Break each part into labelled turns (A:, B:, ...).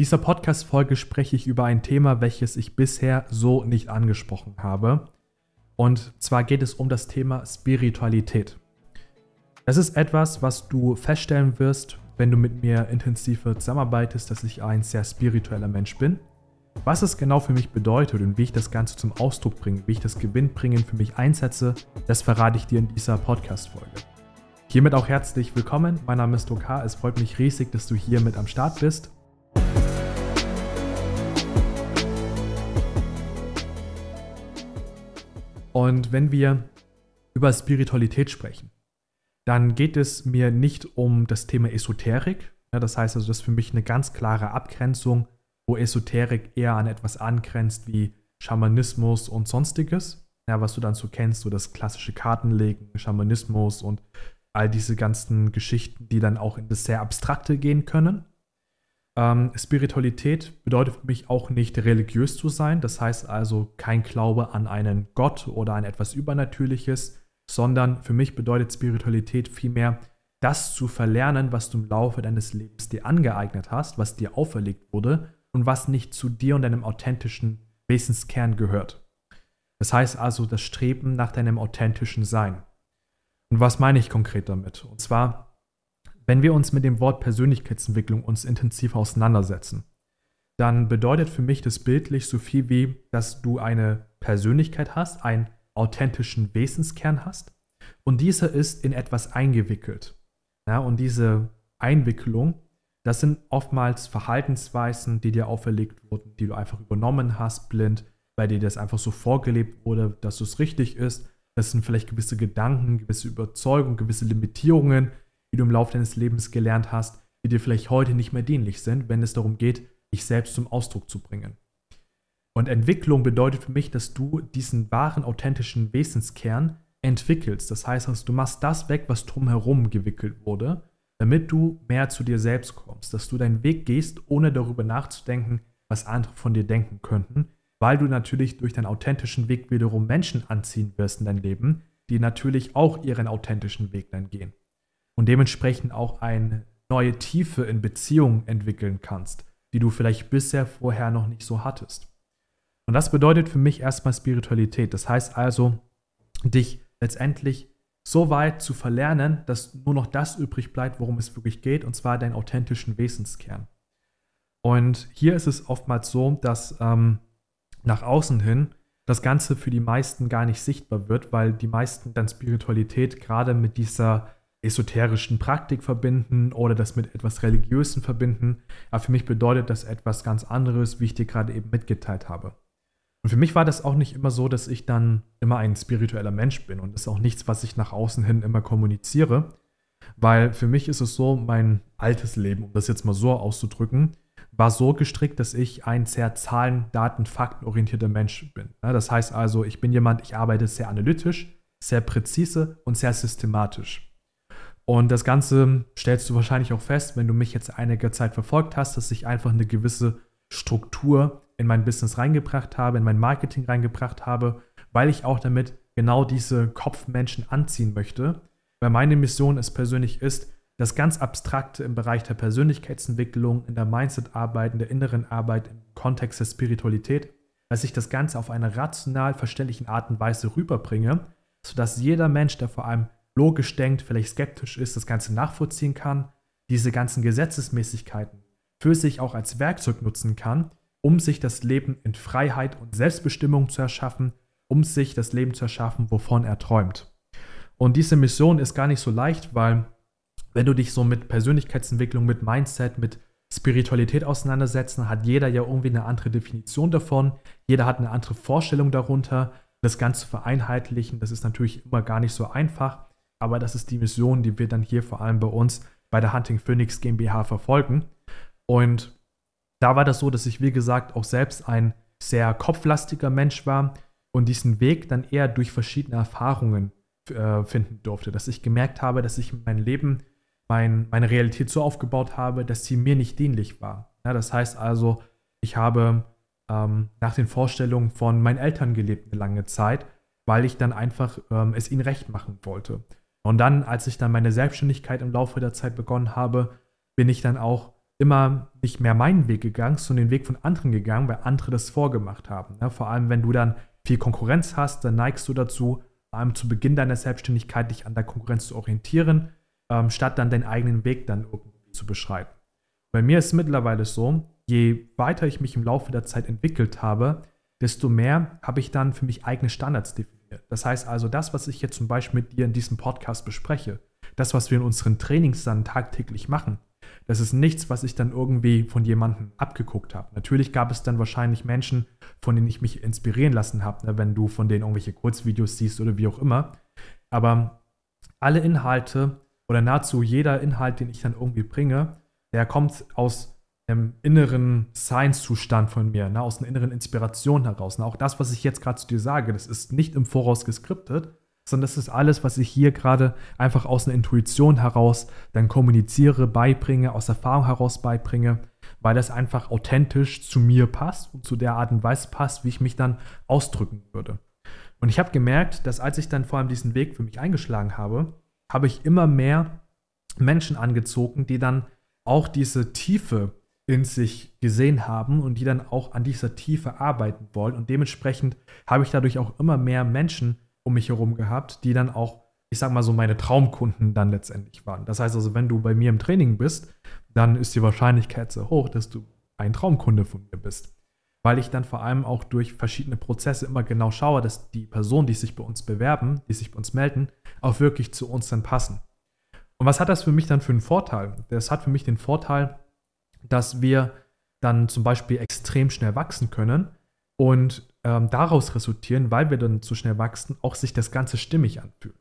A: dieser Podcast-Folge spreche ich über ein Thema, welches ich bisher so nicht angesprochen habe. Und zwar geht es um das Thema Spiritualität. Es ist etwas, was du feststellen wirst, wenn du mit mir intensiver zusammenarbeitest, dass ich ein sehr spiritueller Mensch bin. Was es genau für mich bedeutet und wie ich das Ganze zum Ausdruck bringe, wie ich das Gewinnbringen für mich einsetze, das verrate ich dir in dieser Podcast-Folge. Hiermit auch herzlich willkommen. Mein Name ist Dokar. Es freut mich riesig, dass du hier mit am Start bist. Und wenn wir über Spiritualität sprechen, dann geht es mir nicht um das Thema Esoterik. Ja, das heißt also, das ist für mich eine ganz klare Abgrenzung, wo Esoterik eher an etwas angrenzt wie Schamanismus und sonstiges. Ja, was du dann so kennst, so das klassische Kartenlegen, Schamanismus und all diese ganzen Geschichten, die dann auch in das sehr Abstrakte gehen können. Ähm, Spiritualität bedeutet für mich auch nicht religiös zu sein, das heißt also kein Glaube an einen Gott oder an etwas Übernatürliches, sondern für mich bedeutet Spiritualität vielmehr, das zu verlernen, was du im Laufe deines Lebens dir angeeignet hast, was dir auferlegt wurde und was nicht zu dir und deinem authentischen Wesenskern gehört. Das heißt also das Streben nach deinem authentischen Sein. Und was meine ich konkret damit? Und zwar wenn wir uns mit dem Wort Persönlichkeitsentwicklung uns intensiv auseinandersetzen, dann bedeutet für mich das bildlich so viel wie, dass du eine Persönlichkeit hast, einen authentischen Wesenskern hast und dieser ist in etwas eingewickelt. Ja, und diese Einwicklung, das sind oftmals Verhaltensweisen, die dir auferlegt wurden, die du einfach übernommen hast, blind, weil dir das einfach so vorgelebt wurde, dass es richtig ist. Das sind vielleicht gewisse Gedanken, gewisse Überzeugungen, gewisse Limitierungen, die du im Laufe deines Lebens gelernt hast, die dir vielleicht heute nicht mehr dienlich sind, wenn es darum geht, dich selbst zum Ausdruck zu bringen. Und Entwicklung bedeutet für mich, dass du diesen wahren, authentischen Wesenskern entwickelst. Das heißt, also, du machst das weg, was drumherum gewickelt wurde, damit du mehr zu dir selbst kommst, dass du deinen Weg gehst, ohne darüber nachzudenken, was andere von dir denken könnten, weil du natürlich durch deinen authentischen Weg wiederum Menschen anziehen wirst in dein Leben, die natürlich auch ihren authentischen Weg dann gehen und dementsprechend auch eine neue Tiefe in Beziehungen entwickeln kannst, die du vielleicht bisher vorher noch nicht so hattest. Und das bedeutet für mich erstmal Spiritualität. Das heißt also, dich letztendlich so weit zu verlernen, dass nur noch das übrig bleibt, worum es wirklich geht, und zwar deinen authentischen Wesenskern. Und hier ist es oftmals so, dass ähm, nach außen hin das Ganze für die meisten gar nicht sichtbar wird, weil die meisten dann Spiritualität gerade mit dieser esoterischen Praktik verbinden oder das mit etwas Religiösen verbinden. Aber für mich bedeutet das etwas ganz anderes, wie ich dir gerade eben mitgeteilt habe. Und für mich war das auch nicht immer so, dass ich dann immer ein spiritueller Mensch bin und das ist auch nichts, was ich nach außen hin immer kommuniziere, weil für mich ist es so, mein altes Leben, um das jetzt mal so auszudrücken, war so gestrickt, dass ich ein sehr Zahlen, Daten, Fakten orientierter Mensch bin. Das heißt also, ich bin jemand, ich arbeite sehr analytisch, sehr präzise und sehr systematisch. Und das Ganze stellst du wahrscheinlich auch fest, wenn du mich jetzt einige Zeit verfolgt hast, dass ich einfach eine gewisse Struktur in mein Business reingebracht habe, in mein Marketing reingebracht habe, weil ich auch damit genau diese Kopfmenschen anziehen möchte. Weil meine Mission es persönlich ist, das ganz Abstrakte im Bereich der Persönlichkeitsentwicklung, in der Mindset-Arbeit, in der inneren Arbeit, im Kontext der Spiritualität, dass ich das Ganze auf eine rational verständlichen Art und Weise rüberbringe, sodass jeder Mensch, der vor allem logisch denkt, vielleicht skeptisch ist, das Ganze nachvollziehen kann, diese ganzen Gesetzesmäßigkeiten für sich auch als Werkzeug nutzen kann, um sich das Leben in Freiheit und Selbstbestimmung zu erschaffen, um sich das Leben zu erschaffen, wovon er träumt. Und diese Mission ist gar nicht so leicht, weil wenn du dich so mit Persönlichkeitsentwicklung, mit Mindset, mit Spiritualität auseinandersetzt, hat jeder ja irgendwie eine andere Definition davon, jeder hat eine andere Vorstellung darunter. Das Ganze vereinheitlichen, das ist natürlich immer gar nicht so einfach. Aber das ist die Mission, die wir dann hier vor allem bei uns bei der Hunting Phoenix GmbH verfolgen. Und da war das so, dass ich, wie gesagt, auch selbst ein sehr kopflastiger Mensch war und diesen Weg dann eher durch verschiedene Erfahrungen äh, finden durfte. Dass ich gemerkt habe, dass ich mein Leben, mein, meine Realität so aufgebaut habe, dass sie mir nicht dienlich war. Ja, das heißt also, ich habe ähm, nach den Vorstellungen von meinen Eltern gelebt eine lange Zeit, weil ich dann einfach ähm, es ihnen recht machen wollte. Und dann, als ich dann meine Selbstständigkeit im Laufe der Zeit begonnen habe, bin ich dann auch immer nicht mehr meinen Weg gegangen, sondern den Weg von anderen gegangen, weil andere das vorgemacht haben. Ja, vor allem, wenn du dann viel Konkurrenz hast, dann neigst du dazu, vor allem zu Beginn deiner Selbstständigkeit dich an der Konkurrenz zu orientieren, ähm, statt dann deinen eigenen Weg dann irgendwie zu beschreiten. Bei mir ist es mittlerweile so, je weiter ich mich im Laufe der Zeit entwickelt habe, desto mehr habe ich dann für mich eigene Standards definiert. Das heißt also, das, was ich jetzt zum Beispiel mit dir in diesem Podcast bespreche, das, was wir in unseren Trainings dann tagtäglich machen, das ist nichts, was ich dann irgendwie von jemandem abgeguckt habe. Natürlich gab es dann wahrscheinlich Menschen, von denen ich mich inspirieren lassen habe, ne, wenn du von denen irgendwelche Kurzvideos siehst oder wie auch immer. Aber alle Inhalte oder nahezu jeder Inhalt, den ich dann irgendwie bringe, der kommt aus einem inneren Science-Zustand von mir, ne, aus einer inneren Inspiration heraus. Ne. Auch das, was ich jetzt gerade zu dir sage, das ist nicht im Voraus geskriptet, sondern das ist alles, was ich hier gerade einfach aus einer Intuition heraus dann kommuniziere, beibringe, aus Erfahrung heraus beibringe, weil das einfach authentisch zu mir passt und zu der Art und Weise passt, wie ich mich dann ausdrücken würde. Und ich habe gemerkt, dass als ich dann vor allem diesen Weg für mich eingeschlagen habe, habe ich immer mehr Menschen angezogen, die dann auch diese Tiefe in sich gesehen haben und die dann auch an dieser Tiefe arbeiten wollen. Und dementsprechend habe ich dadurch auch immer mehr Menschen um mich herum gehabt, die dann auch, ich sag mal so, meine Traumkunden dann letztendlich waren. Das heißt also, wenn du bei mir im Training bist, dann ist die Wahrscheinlichkeit sehr hoch, dass du ein Traumkunde von mir bist. Weil ich dann vor allem auch durch verschiedene Prozesse immer genau schaue, dass die Personen, die sich bei uns bewerben, die sich bei uns melden, auch wirklich zu uns dann passen. Und was hat das für mich dann für einen Vorteil? Das hat für mich den Vorteil, dass wir dann zum Beispiel extrem schnell wachsen können und ähm, daraus resultieren, weil wir dann zu schnell wachsen, auch sich das Ganze stimmig anfühlt.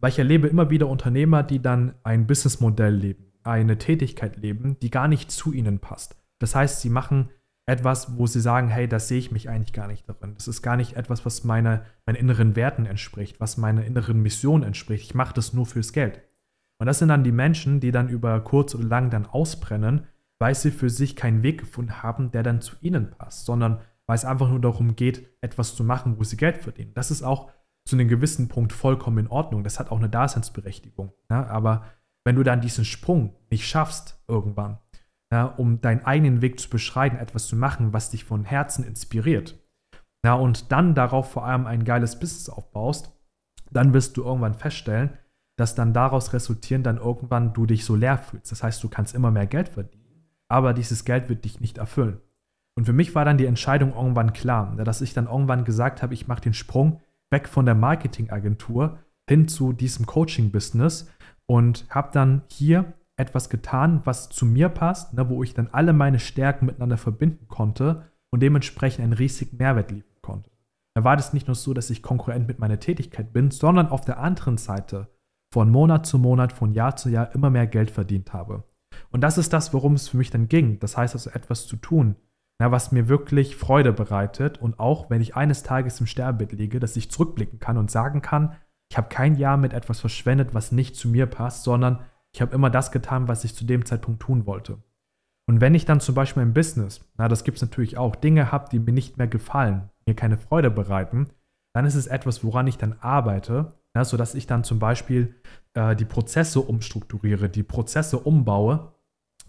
A: Weil ich erlebe immer wieder Unternehmer, die dann ein Businessmodell leben, eine Tätigkeit leben, die gar nicht zu ihnen passt. Das heißt, sie machen etwas, wo sie sagen, hey, das sehe ich mich eigentlich gar nicht darin. Das ist gar nicht etwas, was meine, meinen inneren Werten entspricht, was meiner inneren Mission entspricht. Ich mache das nur fürs Geld. Und das sind dann die Menschen, die dann über kurz oder lang dann ausbrennen, weil sie für sich keinen Weg gefunden haben, der dann zu ihnen passt, sondern weil es einfach nur darum geht, etwas zu machen, wo sie Geld verdienen. Das ist auch zu einem gewissen Punkt vollkommen in Ordnung. Das hat auch eine Daseinsberechtigung. Ja? Aber wenn du dann diesen Sprung nicht schaffst irgendwann, ja, um deinen eigenen Weg zu beschreiten, etwas zu machen, was dich von Herzen inspiriert, ja, und dann darauf vor allem ein geiles Business aufbaust, dann wirst du irgendwann feststellen, dass dann daraus resultieren, dann irgendwann du dich so leer fühlst. Das heißt, du kannst immer mehr Geld verdienen, aber dieses Geld wird dich nicht erfüllen. Und für mich war dann die Entscheidung irgendwann klar, dass ich dann irgendwann gesagt habe, ich mache den Sprung weg von der Marketingagentur hin zu diesem Coaching-Business und habe dann hier etwas getan, was zu mir passt, ne, wo ich dann alle meine Stärken miteinander verbinden konnte und dementsprechend einen riesigen Mehrwert liefern konnte. Da war das nicht nur so, dass ich konkurrent mit meiner Tätigkeit bin, sondern auf der anderen Seite von Monat zu Monat, von Jahr zu Jahr immer mehr Geld verdient habe. Und das ist das, worum es für mich dann ging. Das heißt also etwas zu tun, na, was mir wirklich Freude bereitet und auch, wenn ich eines Tages im Sterbebett liege, dass ich zurückblicken kann und sagen kann, ich habe kein Jahr mit etwas verschwendet, was nicht zu mir passt, sondern ich habe immer das getan, was ich zu dem Zeitpunkt tun wollte. Und wenn ich dann zum Beispiel im Business, na, das gibt es natürlich auch, Dinge habe, die mir nicht mehr gefallen, mir keine Freude bereiten, dann ist es etwas, woran ich dann arbeite, na, sodass ich dann zum Beispiel äh, die Prozesse umstrukturiere, die Prozesse umbaue,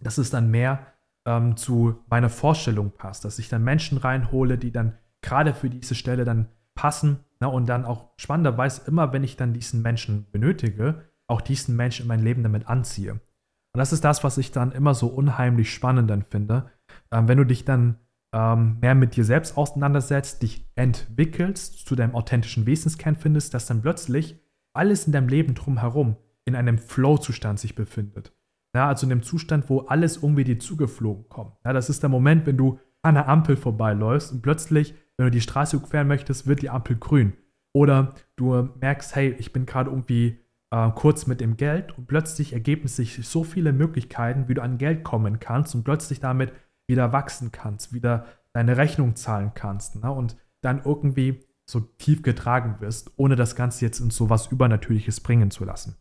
A: dass es dann mehr ähm, zu meiner Vorstellung passt, dass ich dann Menschen reinhole, die dann gerade für diese Stelle dann passen ne, und dann auch spannenderweise immer, wenn ich dann diesen Menschen benötige, auch diesen Menschen in mein Leben damit anziehe. Und das ist das, was ich dann immer so unheimlich spannend dann finde, ähm, wenn du dich dann ähm, mehr mit dir selbst auseinandersetzt, dich entwickelst, zu deinem authentischen Wesenskern findest, dass dann plötzlich alles in deinem Leben drumherum in einem Flow-Zustand sich befindet. Ja, also in dem Zustand, wo alles irgendwie dir zugeflogen kommt. Ja, das ist der Moment, wenn du an einer Ampel vorbeiläufst und plötzlich, wenn du die Straße queren möchtest, wird die Ampel grün. Oder du merkst, hey, ich bin gerade irgendwie äh, kurz mit dem Geld und plötzlich ergeben sich so viele Möglichkeiten, wie du an Geld kommen kannst und plötzlich damit wieder wachsen kannst, wieder deine Rechnung zahlen kannst ne? und dann irgendwie so tief getragen wirst, ohne das Ganze jetzt in so was Übernatürliches bringen zu lassen.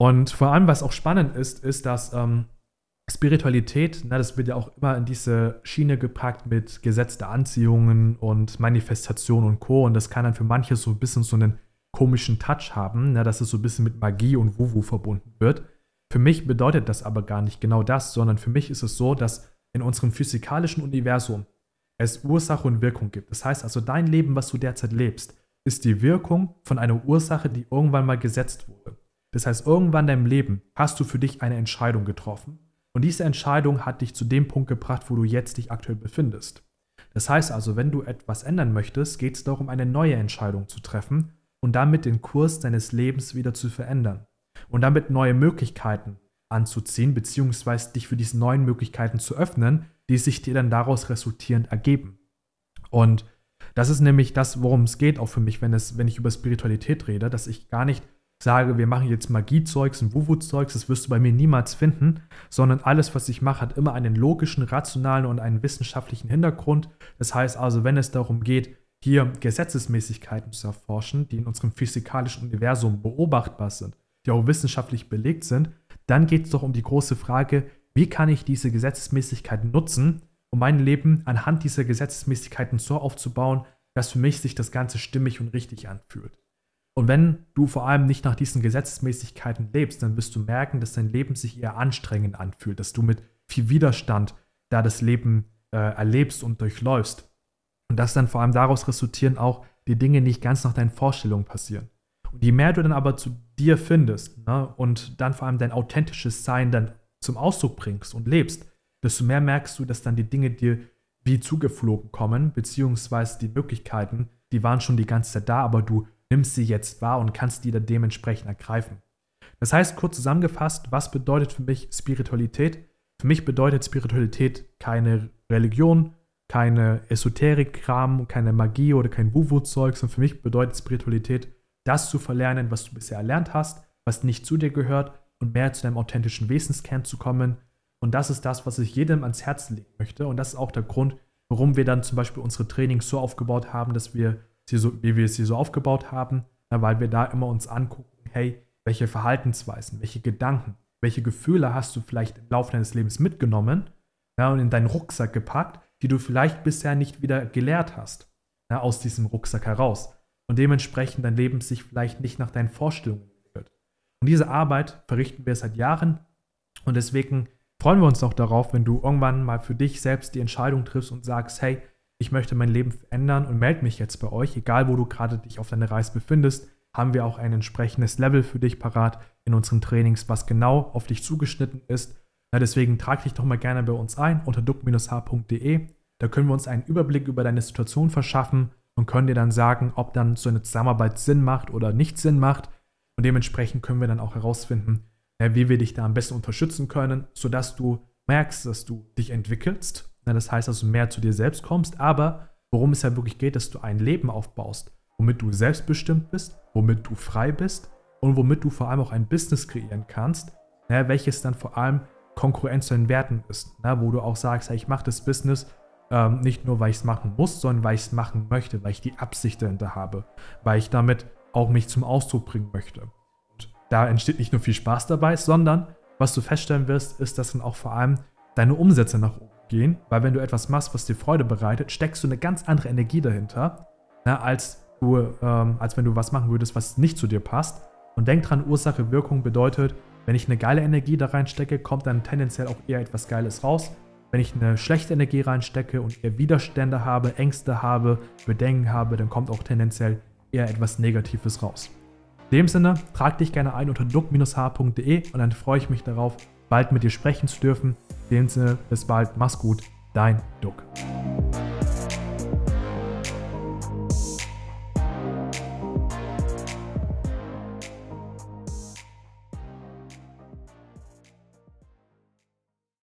A: Und vor allem, was auch spannend ist, ist, dass ähm, Spiritualität, na, das wird ja auch immer in diese Schiene gepackt mit Gesetz der Anziehungen und Manifestation und Co. Und das kann dann für manche so ein bisschen so einen komischen Touch haben, na, dass es so ein bisschen mit Magie und Wuwu verbunden wird. Für mich bedeutet das aber gar nicht genau das, sondern für mich ist es so, dass in unserem physikalischen Universum es Ursache und Wirkung gibt. Das heißt also, dein Leben, was du derzeit lebst, ist die Wirkung von einer Ursache, die irgendwann mal gesetzt wurde. Das heißt, irgendwann in deinem Leben hast du für dich eine Entscheidung getroffen. Und diese Entscheidung hat dich zu dem Punkt gebracht, wo du jetzt dich aktuell befindest. Das heißt also, wenn du etwas ändern möchtest, geht es darum, eine neue Entscheidung zu treffen und damit den Kurs deines Lebens wieder zu verändern. Und damit neue Möglichkeiten anzuziehen, beziehungsweise dich für diese neuen Möglichkeiten zu öffnen, die sich dir dann daraus resultierend ergeben. Und das ist nämlich das, worum es geht, auch für mich, wenn, es, wenn ich über Spiritualität rede, dass ich gar nicht sage, wir machen jetzt Magiezeugs und Wuwu-Zeugs, das wirst du bei mir niemals finden, sondern alles, was ich mache, hat immer einen logischen, rationalen und einen wissenschaftlichen Hintergrund. Das heißt also, wenn es darum geht, hier Gesetzesmäßigkeiten zu erforschen, die in unserem physikalischen Universum beobachtbar sind, die auch wissenschaftlich belegt sind, dann geht es doch um die große Frage, wie kann ich diese Gesetzesmäßigkeiten nutzen, um mein Leben anhand dieser Gesetzesmäßigkeiten so aufzubauen, dass für mich sich das Ganze stimmig und richtig anfühlt. Und wenn du vor allem nicht nach diesen Gesetzesmäßigkeiten lebst, dann wirst du merken, dass dein Leben sich eher anstrengend anfühlt, dass du mit viel Widerstand da das Leben äh, erlebst und durchläufst. Und dass dann vor allem daraus resultieren auch die Dinge nicht ganz nach deinen Vorstellungen passieren. Je mehr du dann aber zu dir findest ne, und dann vor allem dein authentisches Sein dann zum Ausdruck bringst und lebst, desto mehr merkst du, dass dann die Dinge dir wie zugeflogen kommen, beziehungsweise die Möglichkeiten, die waren schon die ganze Zeit da, aber du nimmst sie jetzt wahr und kannst die dann dementsprechend ergreifen. Das heißt, kurz zusammengefasst, was bedeutet für mich Spiritualität? Für mich bedeutet Spiritualität keine Religion, keine Esoterik-Kram, keine Magie oder kein Wuwu-Zeug, sondern für mich bedeutet Spiritualität, das zu verlernen, was du bisher erlernt hast, was nicht zu dir gehört und mehr zu deinem authentischen Wesenskern zu kommen. Und das ist das, was ich jedem ans Herz legen möchte. Und das ist auch der Grund, warum wir dann zum Beispiel unsere Trainings so aufgebaut haben, dass wir sie so, wie wir sie so aufgebaut haben, weil wir da immer uns angucken, hey, welche Verhaltensweisen, welche Gedanken, welche Gefühle hast du vielleicht im Laufe deines Lebens mitgenommen ja, und in deinen Rucksack gepackt, die du vielleicht bisher nicht wieder gelehrt hast, ja, aus diesem Rucksack heraus. Und dementsprechend dein Leben sich vielleicht nicht nach deinen Vorstellungen entwickelt. Und diese Arbeit verrichten wir seit Jahren und deswegen freuen wir uns auch darauf, wenn du irgendwann mal für dich selbst die Entscheidung triffst und sagst, hey, ich möchte mein Leben verändern und melde mich jetzt bei euch, egal wo du gerade dich auf deiner Reise befindest, haben wir auch ein entsprechendes Level für dich parat in unseren Trainings, was genau auf dich zugeschnitten ist. Na, deswegen trag dich doch mal gerne bei uns ein unter duck-h.de. Da können wir uns einen Überblick über deine Situation verschaffen und können dir dann sagen, ob dann so eine Zusammenarbeit Sinn macht oder nicht Sinn macht. Und dementsprechend können wir dann auch herausfinden, wie wir dich da am besten unterstützen können, sodass du merkst, dass du dich entwickelst das heißt, dass du mehr zu dir selbst kommst, aber worum es ja wirklich geht, dass du ein Leben aufbaust, womit du selbstbestimmt bist, womit du frei bist und womit du vor allem auch ein Business kreieren kannst, welches dann vor allem Konkurrenz zu den Werten ist, wo du auch sagst, ich mache das Business ähm, nicht nur, weil ich es machen muss, sondern weil ich es machen möchte, weil ich die Absicht dahinter habe, weil ich damit auch mich zum Ausdruck bringen möchte. Und da entsteht nicht nur viel Spaß dabei, sondern was du feststellen wirst, ist, dass dann auch vor allem deine Umsätze nach oben gehen, weil wenn du etwas machst, was dir Freude bereitet, steckst du eine ganz andere Energie dahinter, na, ne, als, du, ähm, als wenn du was machen würdest, was nicht zu dir passt. Und denk dran, Ursache, Wirkung bedeutet, wenn ich eine geile Energie da reinstecke, kommt dann tendenziell auch eher etwas Geiles raus. Wenn ich eine schlechte Energie reinstecke und eher Widerstände habe, Ängste habe, Bedenken habe, dann kommt auch tendenziell eher etwas Negatives raus. In dem Sinne, trag dich gerne ein unter duck-h.de und dann freue ich mich darauf, bald mit dir sprechen zu dürfen. In dem Sinne, bis bald, mach's gut, dein Duck.